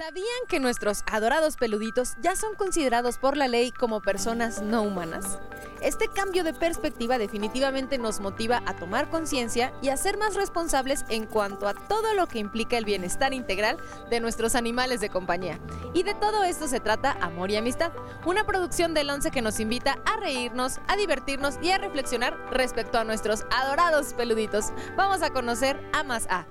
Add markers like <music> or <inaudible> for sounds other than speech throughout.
¿Sabían que nuestros adorados peluditos ya son considerados por la ley como personas no humanas? Este cambio de perspectiva definitivamente nos motiva a tomar conciencia y a ser más responsables en cuanto a todo lo que implica el bienestar integral de nuestros animales de compañía. Y de todo esto se trata Amor y Amistad, una producción del 11 que nos invita a reírnos, a divertirnos y a reflexionar respecto a nuestros adorados peluditos. Vamos a conocer a más A.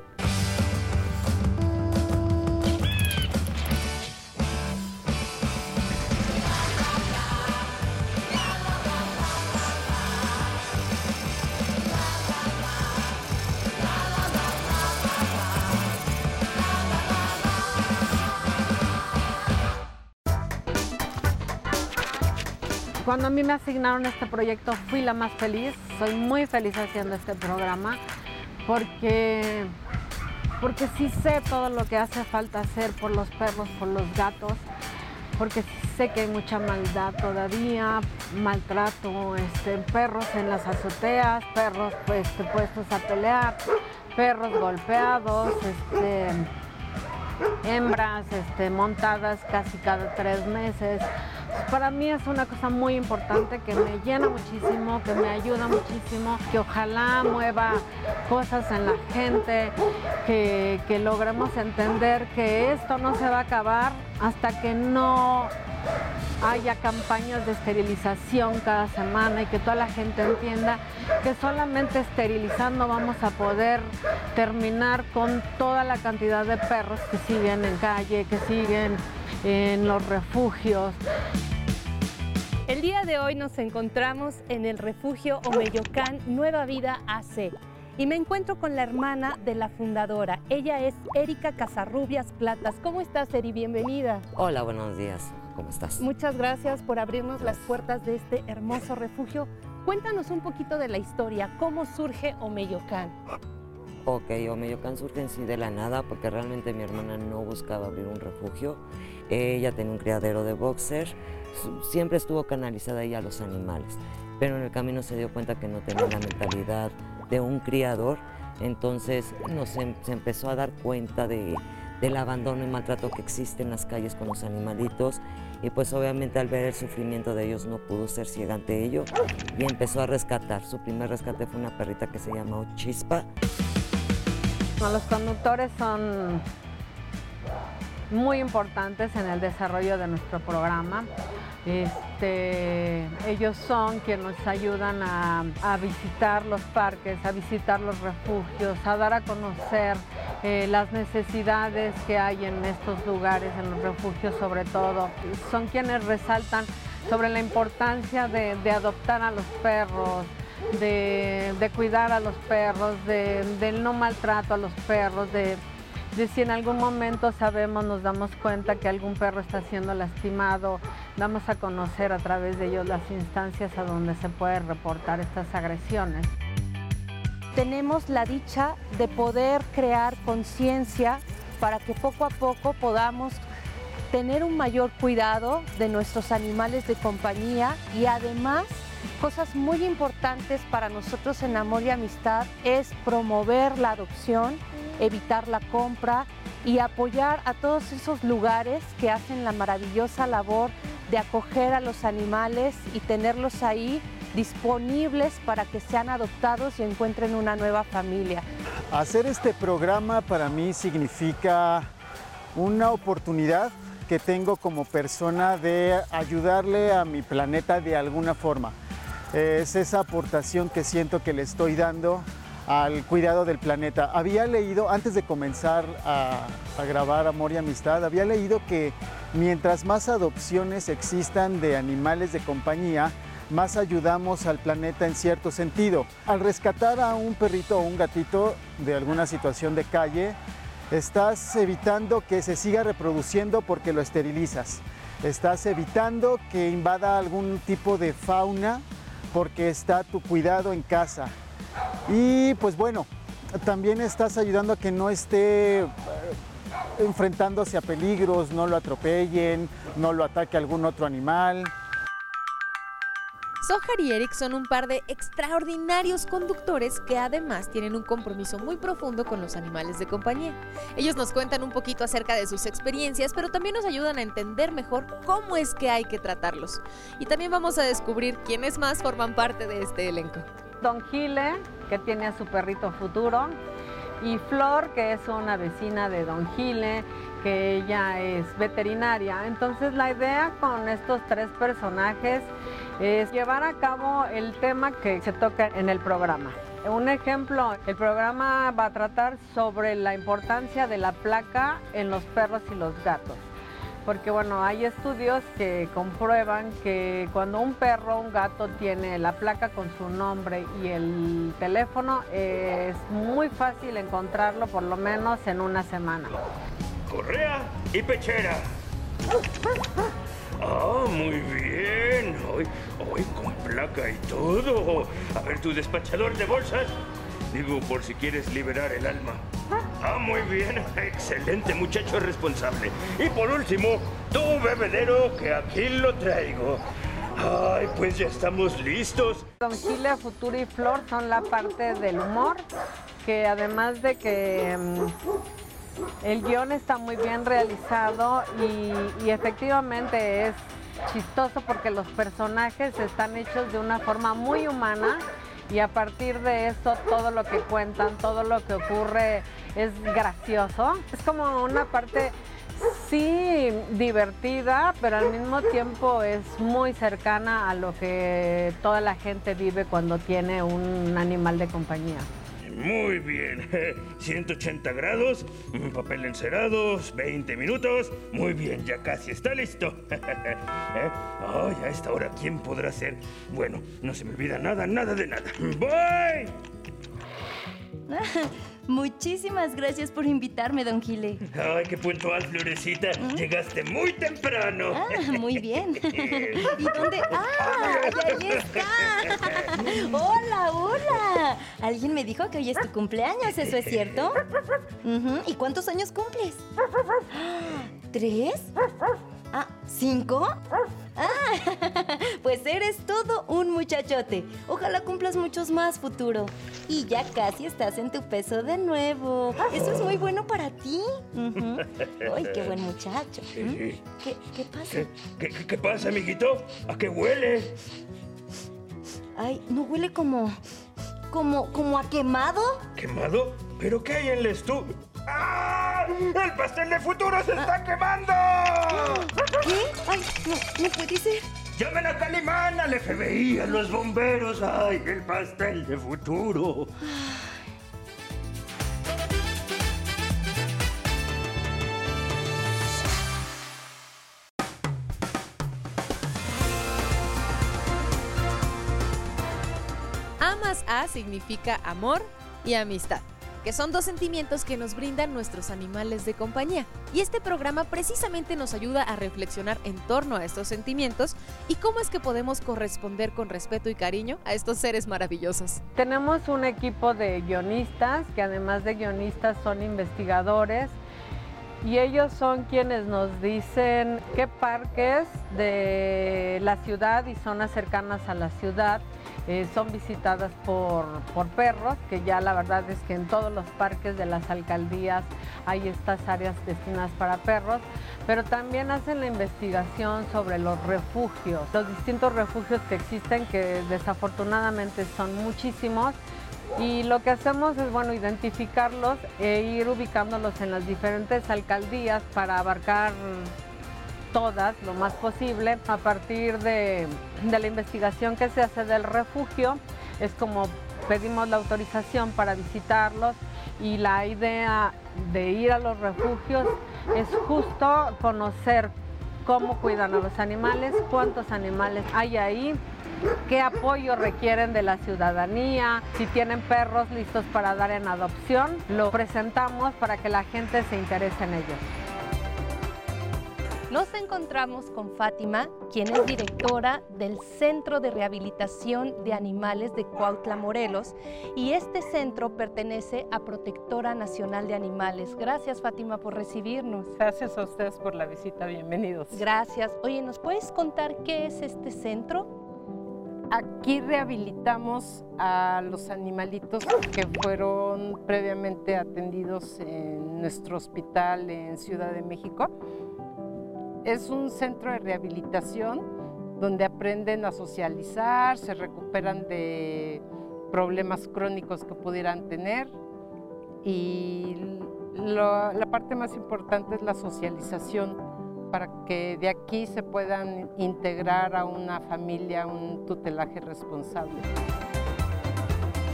Cuando a mí me asignaron este proyecto fui la más feliz, soy muy feliz haciendo este programa porque, porque sí sé todo lo que hace falta hacer por los perros, por los gatos, porque sé que hay mucha maldad todavía, maltrato, este, perros en las azoteas, perros pues, puestos a pelear, perros golpeados, este, hembras este, montadas casi cada tres meses para mí es una cosa muy importante que me llena muchísimo, que me ayuda muchísimo, que ojalá mueva cosas en la gente, que, logremos entender que esto no se va a acabar hasta que no haya campañas de esterilización cada semana y que toda la gente entienda que solamente esterilizando vamos a poder terminar con toda la cantidad de perros que siguen en calle, que siguen en los refugios. El día de hoy nos encontramos en el refugio Omeyocán Nueva Vida AC y me encuentro con la hermana de la fundadora. Ella es Erika Casarrubias Platas. ¿Cómo estás, Eri? Bienvenida. Hola, buenos días. ¿Cómo estás? Muchas gracias por abrirnos las puertas de este hermoso refugio. Cuéntanos un poquito de la historia. ¿Cómo surge Omeyocán? Ok, Omeyocán surge en sí de la nada porque realmente mi hermana no buscaba abrir un refugio. Ella tenía un criadero de boxer siempre estuvo canalizada ahí a los animales, pero en el camino se dio cuenta que no tenía la mentalidad de un criador, entonces no, se, empezó a dar cuenta de, del abandono y maltrato que existe en las calles con los animalitos y pues obviamente al ver el sufrimiento de ellos no pudo ser ciega ante ello y empezó a rescatar. Su primer rescate fue una perrita que se llamó Chispa. Los conductores son muy importantes en el desarrollo de nuestro programa. Este, ellos son quienes nos ayudan a, visitar los parques, a visitar los refugios, a dar a conocer eh, las necesidades que hay en estos lugares, en los refugios sobre todo. Son quienes resaltan sobre la importancia de, adoptar a los perros, de, cuidar a los perros, del no maltrato a los perros, de de si en algún momento sabemos, nos damos cuenta que algún perro está siendo lastimado, damos a conocer a través de ellos las instancias a donde se puede reportar estas agresiones. Tenemos la dicha de poder crear conciencia para que poco a poco podamos tener un mayor cuidado de nuestros animales de compañía y además cosas muy importantes para nosotros en Amor y Amistad es promover la adopción evitar la compra y apoyar a todos esos lugares que hacen la maravillosa labor de acoger a los animales y tenerlos ahí disponibles para que sean adoptados y encuentren una nueva familia. Hacer este programa para mí significa una oportunidad que tengo como persona de ayudarle a mi planeta de alguna forma. Es esa aportación que siento que le estoy dando al cuidado del planeta. Había leído, antes de comenzar a, grabar Amor y Amistad, había leído que mientras más adopciones existan de animales de compañía, más ayudamos al planeta en cierto sentido. Al rescatar a un perrito o un gatito de alguna situación de calle, estás evitando que se siga reproduciendo porque lo esterilizas. Estás evitando que invada algún tipo de fauna porque está tu cuidado en casa. Y pues bueno, también estás ayudando a que no esté eh, enfrentándose a peligros, no lo atropellen, no lo ataque algún otro animal. Sohar y Eric son un par de extraordinarios conductores que además tienen un compromiso muy profundo con los animales de compañía. Ellos nos cuentan un poquito acerca de sus experiencias, pero también nos ayudan a entender mejor cómo es que hay que tratarlos. Y también vamos a descubrir quiénes más forman parte de este elenco. Don Gile, que tiene a su perrito futuro, y Flor, que es una vecina de Don Gile, que ella es veterinaria. Entonces la idea con estos tres personajes es llevar a cabo el tema que se toca en el programa. Un ejemplo, el programa va a tratar sobre la importancia de la placa en los perros y los gatos. Porque bueno, hay estudios que comprueban que cuando un perro un gato tiene la placa con su nombre y el teléfono, es muy fácil encontrarlo por lo menos en una semana. Correa y pechera. Ah, muy bien. Hoy, hoy con placa y todo. A ver, tu despachador de bolsas. Digo, por si quieres liberar el alma. Ah, muy bien. Excelente, muchacho responsable. Y por último, tu bebedero, que aquí lo traigo. Ay, pues ya estamos listos. Don Chile, Futuro y Flor son la parte del humor, que además de que mm, el guion está muy bien realizado y, y efectivamente es chistoso porque los personajes están hechos de una forma muy humana y a partir de eso todo lo que cuentan, todo lo que ocurre es gracioso. Es como una parte sí divertida, pero al mismo tiempo es muy cercana a lo que toda la gente vive cuando tiene un animal de compañía. Muy bien. <laughs> 180 grados, papel encerado, 20 minutos. Muy bien, ya casi está listo. <laughs> ¿Eh? Ay, a esta hora, ¿quién podrá ser? Bueno, no se me olvida nada, nada de nada. <laughs> ¡Voy! Muchísimas gracias por invitarme, don Gile. Ay, qué puntual, Florecita. Llegaste muy temprano. Ah, muy bien. <laughs> ¿Y dónde? <laughs> ¡Ah! ¡Ahí está! <laughs> ¡Hola, hola! Alguien me dijo que hoy es tu cumpleaños, ¿eso es cierto? ¿Y cuántos años cumples? <gasps> ¿Tres? Ah, ¿cinco? Ah, muchachote. Ojalá cumplas muchos más, futuro. Y ya casi estás en tu peso de nuevo. Eso es muy bueno para ti. Ay, qué buen muchacho. ¿Mm? ¿Qué, qué pasa? ¿Qué, qué, qué- qué pasa, amiguito? ¿A qué huele? Ay, ¿no huele como... como... como a quemado? ¿Quemado? ¿Pero qué hay en la estufa? ¡Ah! ¡El pastel de futuro se está quemando! ¿Qué? Ay, no, no puede ser. ¡Llamen a Calimán, al FBI, a los bomberos! ¡Ay, el pastel de futuro! A más A significa amor y amistad, que son dos sentimientos que nos brindan nuestros animales de compañía. Y este programa precisamente nos ayuda a reflexionar en torno a estos sentimientos y cómo es que podemos corresponder con respeto y cariño a estos seres maravillosos. Tenemos un equipo de guionistas que además de guionistas son investigadores y ellos son quienes nos dicen qué parques de la ciudad y zonas cercanas a la ciudad eh, son visitadas por, por perros, que ya la verdad es que en todos los parques de las alcaldías hay estas áreas destinadas para perros, pero también hacen la investigación sobre los refugios, los distintos refugios que existen, que desafortunadamente son muchísimos. Y lo que hacemos es, bueno, identificarlos e ir ubicándolos en las diferentes alcaldías para abarcar todas lo más posible. A partir de, de la investigación que se hace del refugio, es como pedimos la autorización para visitarlos y la idea de ir a los refugios es justo conocer cómo cuidan a los animales, cuántos animales hay ahí, qué apoyo requieren de la ciudadanía, si tienen perros listos para dar en adopción, lo presentamos para que la gente se interese en ellos. Nos encontramos con Fátima, quien es directora del Centro de Rehabilitación de Animales de Cuautla, Morelos, y este centro pertenece a Protectora Nacional de Animales. Gracias, Fátima, por recibirnos. Gracias a ustedes por la visita, bienvenidos. Gracias. Oye, ¿nos puedes contar qué es este centro? Aquí rehabilitamos a los animalitos que fueron previamente atendidos en nuestro hospital en Ciudad de México. Es un centro de rehabilitación donde aprenden a socializar, se recuperan de problemas crónicos que pudieran tener y la parte más importante es la socialización para que de aquí se puedan integrar a una familia, un tutelaje responsable.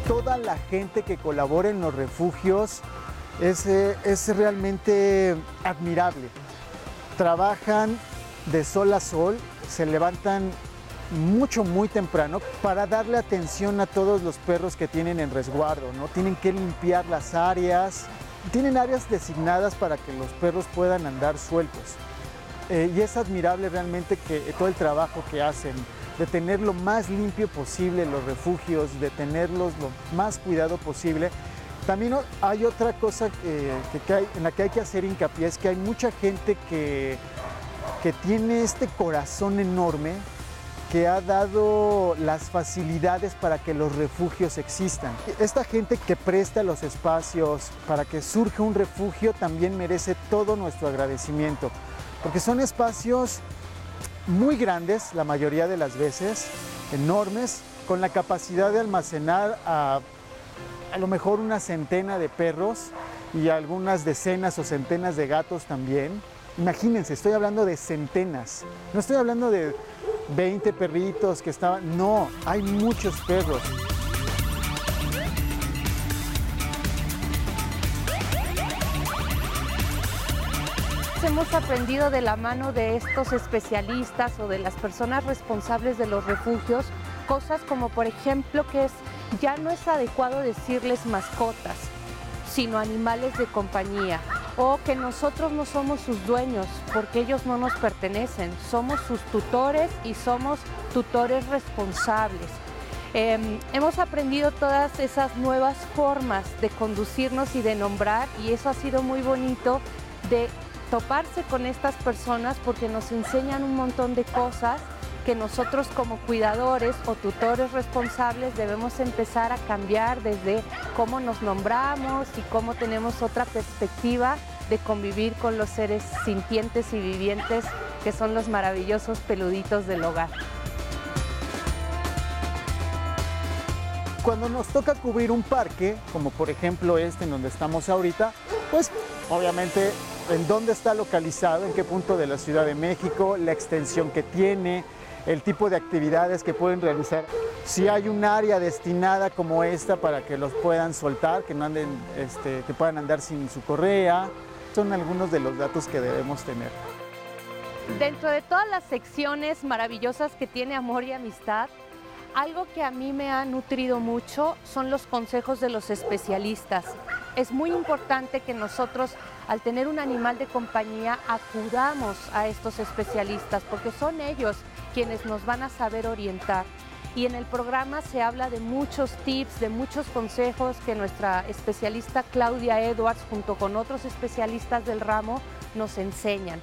Toda la gente que colabora en los refugios es, eh, es realmente admirable. Trabajan de sol a sol, se levantan mucho, muy temprano para darle atención a todos los perros que tienen en resguardo, ¿no? Tienen que limpiar las áreas, tienen áreas designadas para que los perros puedan andar sueltos. Eh, y es admirable realmente que todo el trabajo que hacen, de tener lo más limpio posible los refugios, de tenerlos lo más cuidado posible. También hay otra cosa en la que hay que hacer hincapié, es que hay mucha gente que, que tiene este corazón enorme que ha dado las facilidades para que los refugios existan. Esta gente que presta los espacios para que surja un refugio también merece todo nuestro agradecimiento porque son espacios muy grandes la mayoría de las veces, enormes, con la capacidad de almacenar a, a lo mejor una centena de perros y algunas decenas o centenas de gatos también. Imagínense, estoy hablando de centenas, no estoy hablando de 20 perritos que estaban, no, hay muchos perros. hemos aprendido de la mano de estos especialistas o de las personas responsables de los refugios cosas como por ejemplo que es ya no es adecuado decirles mascotas, sino animales de compañía o que nosotros no somos sus dueños porque ellos no nos pertenecen, somos sus tutores y somos tutores responsables. Em, hemos aprendido todas esas nuevas formas de conducirnos y de nombrar y eso ha sido muy bonito de toparse con estas personas porque nos enseñan un montón de cosas que nosotros como cuidadores o tutores responsables debemos empezar a cambiar desde cómo nos nombramos y cómo tenemos otra perspectiva de convivir con los seres sintientes y vivientes que son los maravillosos peluditos del hogar. Cuando nos toca cubrir un parque, como por ejemplo este en donde estamos ahorita, pues obviamente en dónde está localizado, en qué punto de la Ciudad de México, la extensión que tiene, el tipo de actividades que pueden realizar. Si hay un área destinada como esta para que los puedan soltar, que, no anden, este, que puedan andar sin su correa, son algunos de los datos que debemos tener. Dentro de todas las secciones maravillosas que tiene Amor y Amistad, algo que a mí me ha nutrido mucho son los consejos de los especialistas. Es muy importante que nosotros, al tener un animal de compañía, acudamos a estos especialistas, porque son ellos quienes nos van a saber orientar. Y en el programa se habla de muchos tips, de muchos consejos que nuestra especialista Claudia Edwards, junto con otros especialistas del ramo, nos enseñan.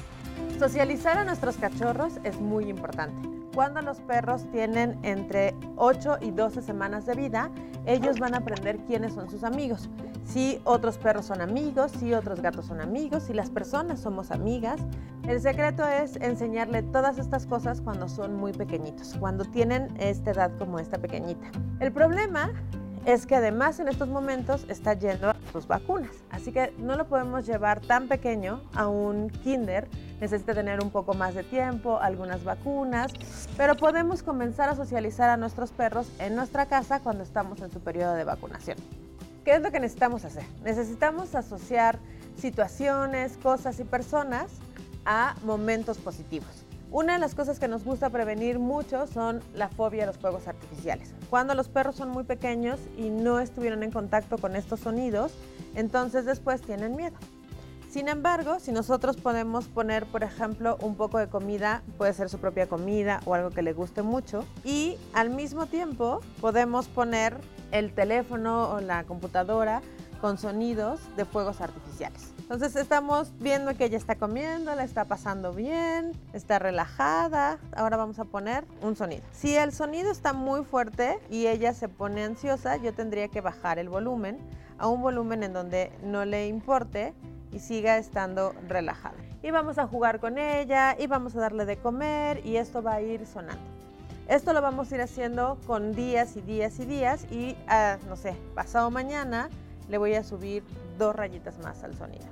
Socializar a nuestros cachorros es muy importante. Cuando los perros tienen entre 8 y 12 semanas de vida, ellos van a aprender quiénes son sus amigos. Si otros perros son amigos, si otros gatos son amigos, si las personas somos amigas. El secreto es enseñarle todas estas cosas cuando son muy pequeñitos, cuando tienen esta edad como esta pequeñita. El problema es que además en estos momentos está yendo a sus vacunas. Así que no lo podemos llevar tan pequeño a un kinder. Necesita tener un poco más de tiempo, algunas vacunas, pero podemos comenzar a socializar a nuestros perros en nuestra casa cuando estamos en su periodo de vacunación. ¿Qué es lo que necesitamos hacer? Necesitamos asociar situaciones, cosas y personas a momentos positivos. Una de las cosas que nos gusta prevenir mucho son la fobia a los fuegos artificiales. Cuando los perros son muy pequeños y no estuvieron en contacto con estos sonidos, entonces después tienen miedo. Sin embargo, si nosotros podemos poner, por ejemplo, un poco de comida, puede ser su propia comida o algo que le guste mucho, y al mismo tiempo podemos poner el teléfono o la computadora con sonidos de fuegos artificiales. Entonces estamos viendo que ella está comiendo, la está pasando bien, está relajada. Ahora vamos a poner un sonido. Si el sonido está muy fuerte y ella se pone ansiosa, yo tendría que bajar el volumen a un volumen en donde no le importe y siga estando relajada. Y vamos a jugar con ella y vamos a darle de comer y esto va a ir sonando. Esto lo vamos a ir haciendo con días y días y días y, ah, no sé, pasado mañana le voy a subir dos rayitas más al sonido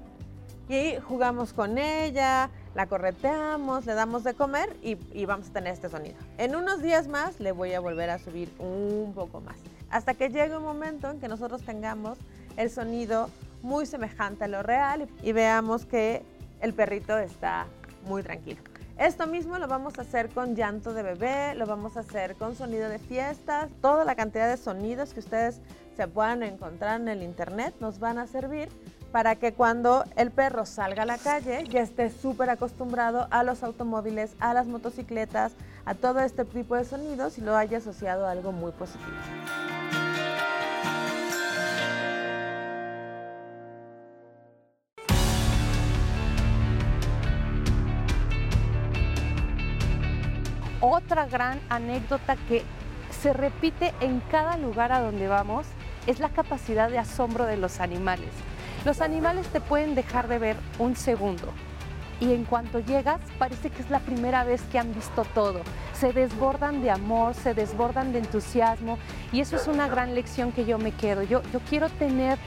y jugamos con ella, la correteamos, le damos de comer y, vamos a tener este sonido. En unos días más le voy a volver a subir un poco más, hasta que llegue un momento en que nosotros tengamos el sonido muy semejante a lo real y, veamos que el perrito está muy tranquilo. Esto mismo lo vamos a hacer con llanto de bebé, lo vamos a hacer con sonido de fiestas, toda la cantidad de sonidos que ustedes se puedan encontrar en el internet nos van a servir para que cuando el perro salga a la calle ya esté súper acostumbrado a los automóviles, a las motocicletas, a todo este tipo de sonidos y lo haya asociado a algo muy positivo. Otra gran anécdota que se repite en cada lugar a donde vamos es la capacidad de asombro de los animales. Los animales te pueden dejar de ver un segundo y en cuanto llegas parece que es la primera vez que han visto todo. Se desbordan de amor, se desbordan de entusiasmo y eso es una gran lección que yo me quedo. Yo, yo quiero tener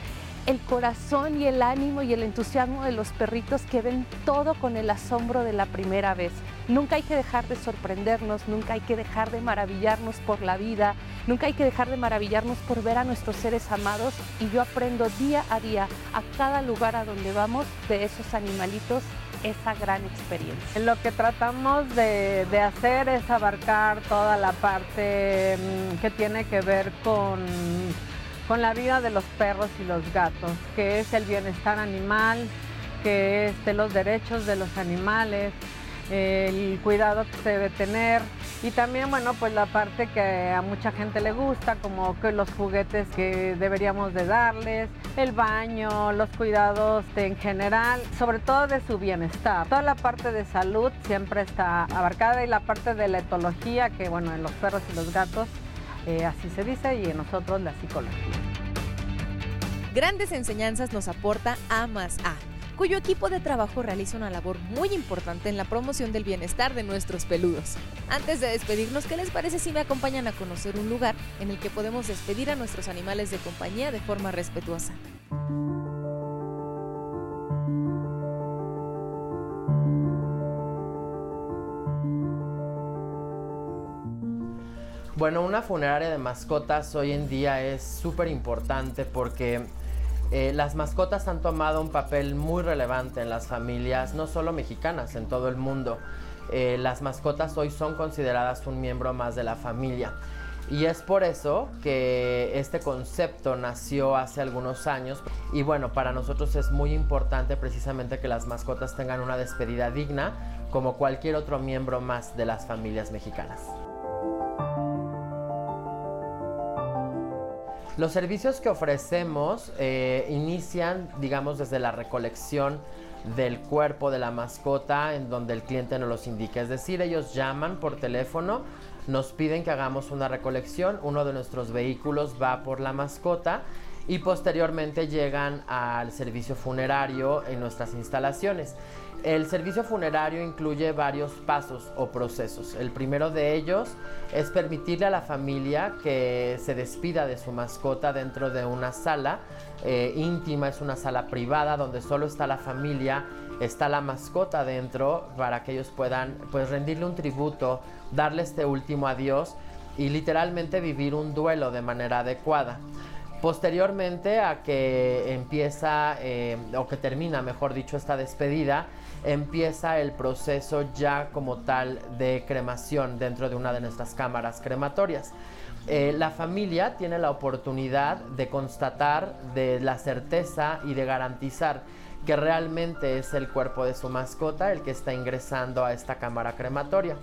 el corazón y el ánimo y el entusiasmo de los perritos que ven todo con el asombro de la primera vez. Nunca hay que dejar de sorprendernos, nunca hay que dejar de maravillarnos por la vida, nunca hay que dejar de maravillarnos por ver a nuestros seres amados y yo aprendo día a día a cada lugar a donde vamos de esos animalitos esa gran experiencia. Lo que tratamos de, hacer es abarcar toda la parte mm, que tiene que ver con, con la vida de los perros y los gatos, que es el bienestar animal, que es de los derechos de los animales, el cuidado que se debe tener y también, bueno, pues la parte que a mucha gente le gusta, como que los juguetes que deberíamos de darles, el baño, los cuidados en general, sobre todo de su bienestar. Toda la parte de salud siempre está abarcada y la parte de la etología, que bueno, en los perros y los gatos eh, así se dice y en nosotros la psicología. Grandes enseñanzas nos aporta A más A cuyo equipo de trabajo realiza una labor muy importante en la promoción del bienestar de nuestros peludos. Antes de despedirnos, ¿qué les parece si me acompañan a conocer un lugar en el que podemos despedir a nuestros animales de compañía de forma respetuosa? Bueno, una funeraria de mascotas hoy en día es súper importante porque eh, las mascotas han tomado un papel muy relevante en las familias, no solo mexicanas, en todo el mundo. Eh, las mascotas hoy son consideradas un miembro más de la familia. Y es por eso que este concepto nació hace algunos años. Y bueno, para nosotros es muy importante precisamente que las mascotas tengan una despedida digna como cualquier otro miembro más de las familias mexicanas. Los servicios que ofrecemos eh, inician, digamos, desde la recolección del cuerpo de la mascota en donde el cliente nos los indica. Es decir, ellos llaman por teléfono, nos piden que hagamos una recolección, uno de nuestros vehículos va por la mascota y posteriormente llegan al servicio funerario en nuestras instalaciones. El servicio funerario incluye varios pasos o procesos. El primero de ellos es permitirle a la familia que se despida de su mascota dentro de una sala eh, íntima, es una sala privada donde solo está la familia, está la mascota dentro para que ellos puedan pues rendirle un tributo, darle este último adiós y literalmente vivir un duelo de manera adecuada. Posteriormente a que empieza eh, o que termina, mejor dicho, esta despedida, empieza el proceso ya como tal de cremación dentro de una de nuestras cámaras crematorias. Eh, la familia tiene la oportunidad de constatar de la certeza y de garantizar que realmente es el cuerpo de su mascota el que está ingresando a esta cámara crematoria.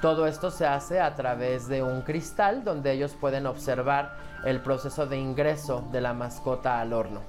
Todo esto se hace a través de un cristal donde ellos pueden observar el proceso de ingreso de la mascota al horno.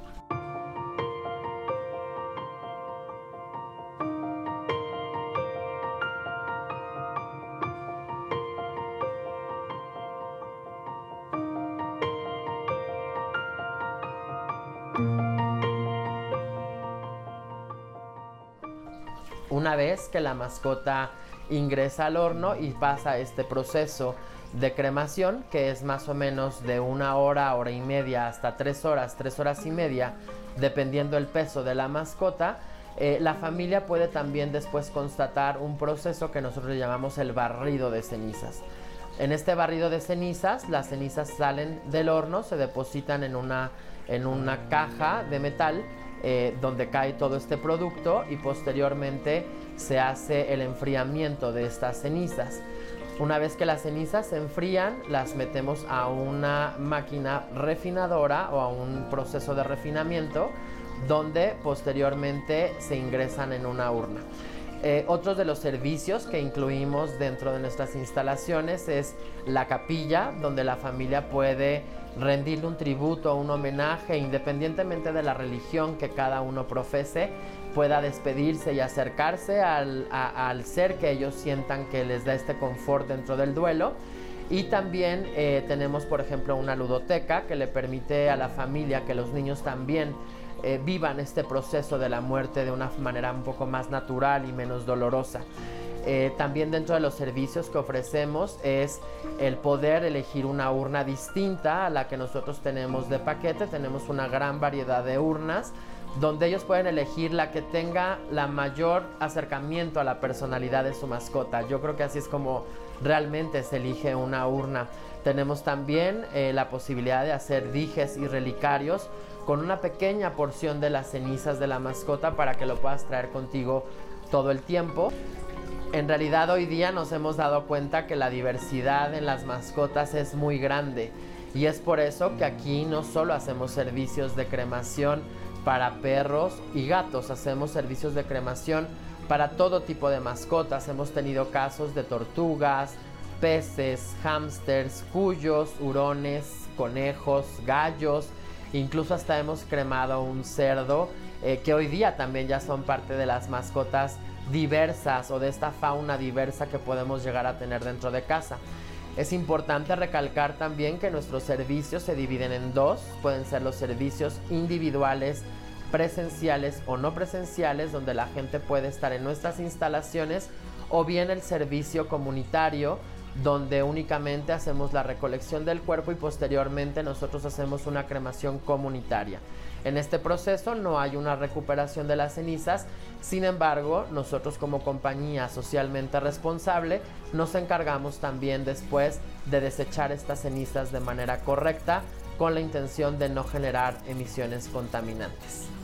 Una vez que la mascota ingresa al horno y pasa este proceso de cremación, que es más o menos de una hora, hora y media, hasta tres horas, tres horas y media, dependiendo el peso de la mascota, eh, la familia puede también después constatar un proceso que nosotros llamamos el barrido de cenizas. En este barrido de cenizas, las cenizas salen del horno, se depositan en una, en una caja de metal eh, donde cae todo este producto y posteriormente se hace el enfriamiento de estas cenizas. Una vez que las cenizas se enfrían, las metemos a una máquina refinadora o a un proceso de refinamiento donde posteriormente se ingresan en una urna. Eh, otros de los servicios que incluimos dentro de nuestras instalaciones es la capilla, donde la familia puede rendirle un tributo, un homenaje, independientemente de la religión que cada uno profese, pueda despedirse y acercarse al, ser que ellos sientan que les da este confort dentro del duelo. Y también eh, tenemos, por ejemplo, una ludoteca que le permite a la familia que los niños también eh, vivan este proceso de la muerte de una manera un poco más natural y menos dolorosa. Eh, también dentro de los servicios que ofrecemos es el poder elegir una urna distinta a la que nosotros tenemos de paquete. Tenemos una gran variedad de urnas donde ellos pueden elegir la que tenga la mayor acercamiento a la personalidad de su mascota. Yo creo que así es como realmente se elige una urna. Tenemos también eh, la posibilidad de hacer dijes y relicarios con una pequeña porción de las cenizas de la mascota para que lo puedas traer contigo todo el tiempo. En realidad hoy día nos hemos dado cuenta que la diversidad en las mascotas es muy grande y es por eso que aquí no solo hacemos servicios de cremación, para perros y gatos. Hacemos servicios de cremación para todo tipo de mascotas. Hemos tenido casos de tortugas, peces, hámsters, cuyos, hurones, conejos, gallos. Incluso hasta hemos cremado un cerdo eh, que hoy día también ya son parte de las mascotas diversas o de esta fauna diversa que podemos llegar a tener dentro de casa. Es importante recalcar también que nuestros servicios se dividen en dos. Pueden ser los servicios individuales presenciales o no presenciales, donde la gente puede estar en nuestras instalaciones, o bien el servicio comunitario, donde únicamente hacemos la recolección del cuerpo y posteriormente nosotros hacemos una cremación comunitaria. En este proceso no hay una recuperación de las cenizas, sin embargo, nosotros como compañía socialmente responsable nos encargamos también después de desechar estas cenizas de manera correcta con la intención de no generar emisiones contaminantes.